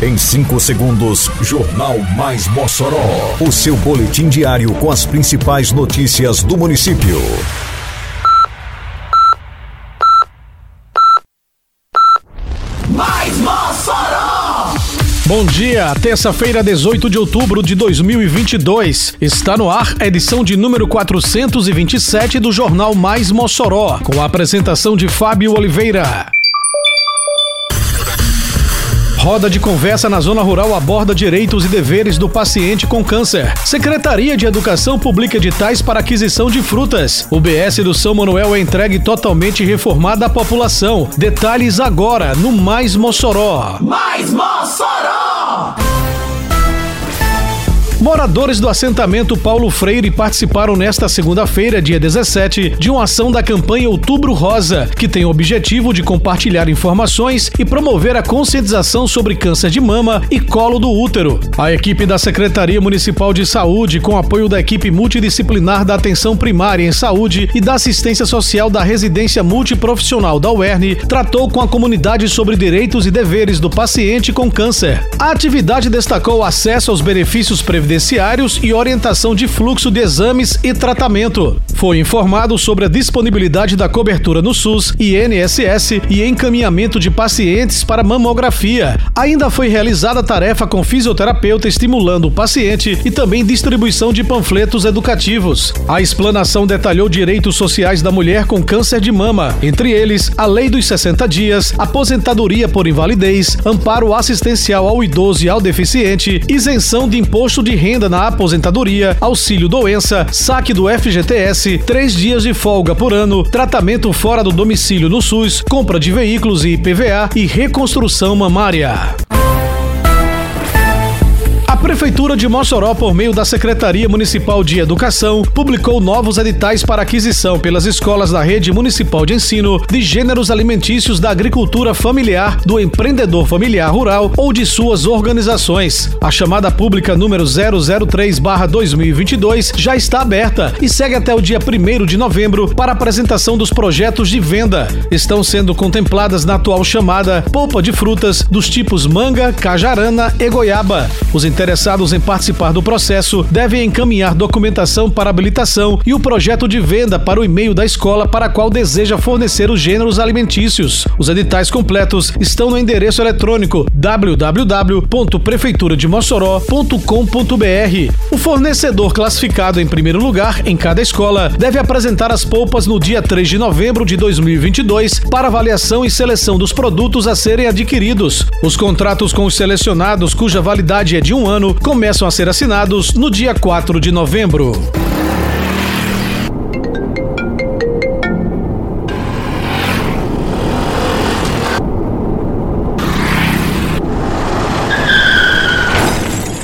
Em 5 segundos, Jornal Mais Mossoró. O seu boletim diário com as principais notícias do município. Mais Mossoró! Bom dia, terça-feira, 18 de outubro de 2022. Está no ar a edição de número 427 do Jornal Mais Mossoró, com a apresentação de Fábio Oliveira. Roda de conversa na zona rural aborda direitos e deveres do paciente com câncer. Secretaria de Educação publica editais para aquisição de frutas. O BS do São Manuel é entregue totalmente reformada à população. Detalhes agora no Mais Mossoró. Mais Mossoró! Moradores do assentamento Paulo Freire participaram nesta segunda-feira, dia 17, de uma ação da campanha Outubro Rosa, que tem o objetivo de compartilhar informações e promover a conscientização sobre câncer de mama e colo do útero. A equipe da Secretaria Municipal de Saúde, com apoio da equipe multidisciplinar da Atenção Primária em Saúde e da Assistência Social da Residência Multiprofissional da UERN, tratou com a comunidade sobre direitos e deveres do paciente com câncer. A atividade destacou o acesso aos benefícios previdenciários previdenciários e orientação de fluxo de exames e tratamento. Foi informado sobre a disponibilidade da cobertura no SUS e NSS e encaminhamento de pacientes para mamografia. Ainda foi realizada a tarefa com fisioterapeuta estimulando o paciente e também distribuição de panfletos educativos. A explanação detalhou direitos sociais da mulher com câncer de mama, entre eles a lei dos 60 dias, aposentadoria por invalidez, amparo assistencial ao idoso e ao deficiente, isenção de imposto de renda na aposentadoria, auxílio doença, saque do FGTS, três dias de folga por ano, tratamento fora do domicílio no SUS, compra de veículos e IPVA e reconstrução mamária. Prefeitura de Mossoró, por meio da Secretaria Municipal de Educação, publicou novos editais para aquisição pelas escolas da Rede Municipal de Ensino de gêneros alimentícios da agricultura familiar, do empreendedor familiar rural ou de suas organizações. A chamada pública número 003/2022 já está aberta e segue até o dia 1 de novembro para apresentação dos projetos de venda. Estão sendo contempladas na atual chamada polpa de frutas dos tipos manga, cajarana e goiaba. Os interessados interessados participar do processo devem encaminhar documentação para habilitação e o projeto de venda para o e-mail da escola para a qual deseja fornecer os gêneros alimentícios. Os editais completos estão no endereço eletrônico www.prefeiturademossoró.com.br. O fornecedor classificado em primeiro lugar em cada escola deve apresentar as polpas no dia 3 de novembro de 2022 para avaliação e seleção dos produtos a serem adquiridos. Os contratos com os selecionados, cuja validade é de um ano, ano começam a ser assinados no dia 4 de novembro.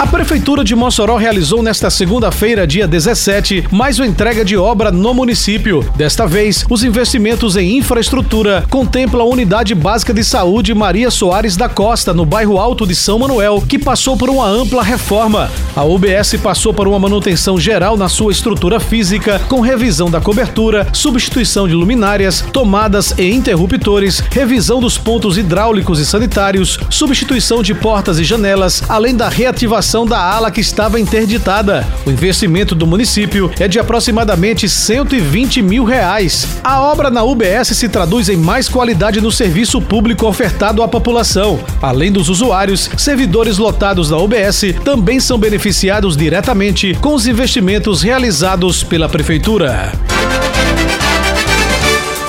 A Prefeitura de Mossoró realizou nesta segunda-feira, dia 17, mais uma entrega de obra no município. Desta vez, os investimentos em infraestrutura contemplam a Unidade Básica de Saúde Maria Soares da Costa, no bairro Alto de São Manuel, que passou por uma ampla reforma. A UBS passou por uma manutenção geral na sua estrutura física, com revisão da cobertura, substituição de luminárias, tomadas e interruptores, revisão dos pontos hidráulicos e sanitários, substituição de portas e janelas, além da reativação da ala que estava interditada. O investimento do município é de aproximadamente 120 mil reais. A obra na UBS se traduz em mais qualidade no serviço público ofertado à população. Além dos usuários, servidores lotados da UBS também são beneficiados diretamente com os investimentos realizados pela Prefeitura.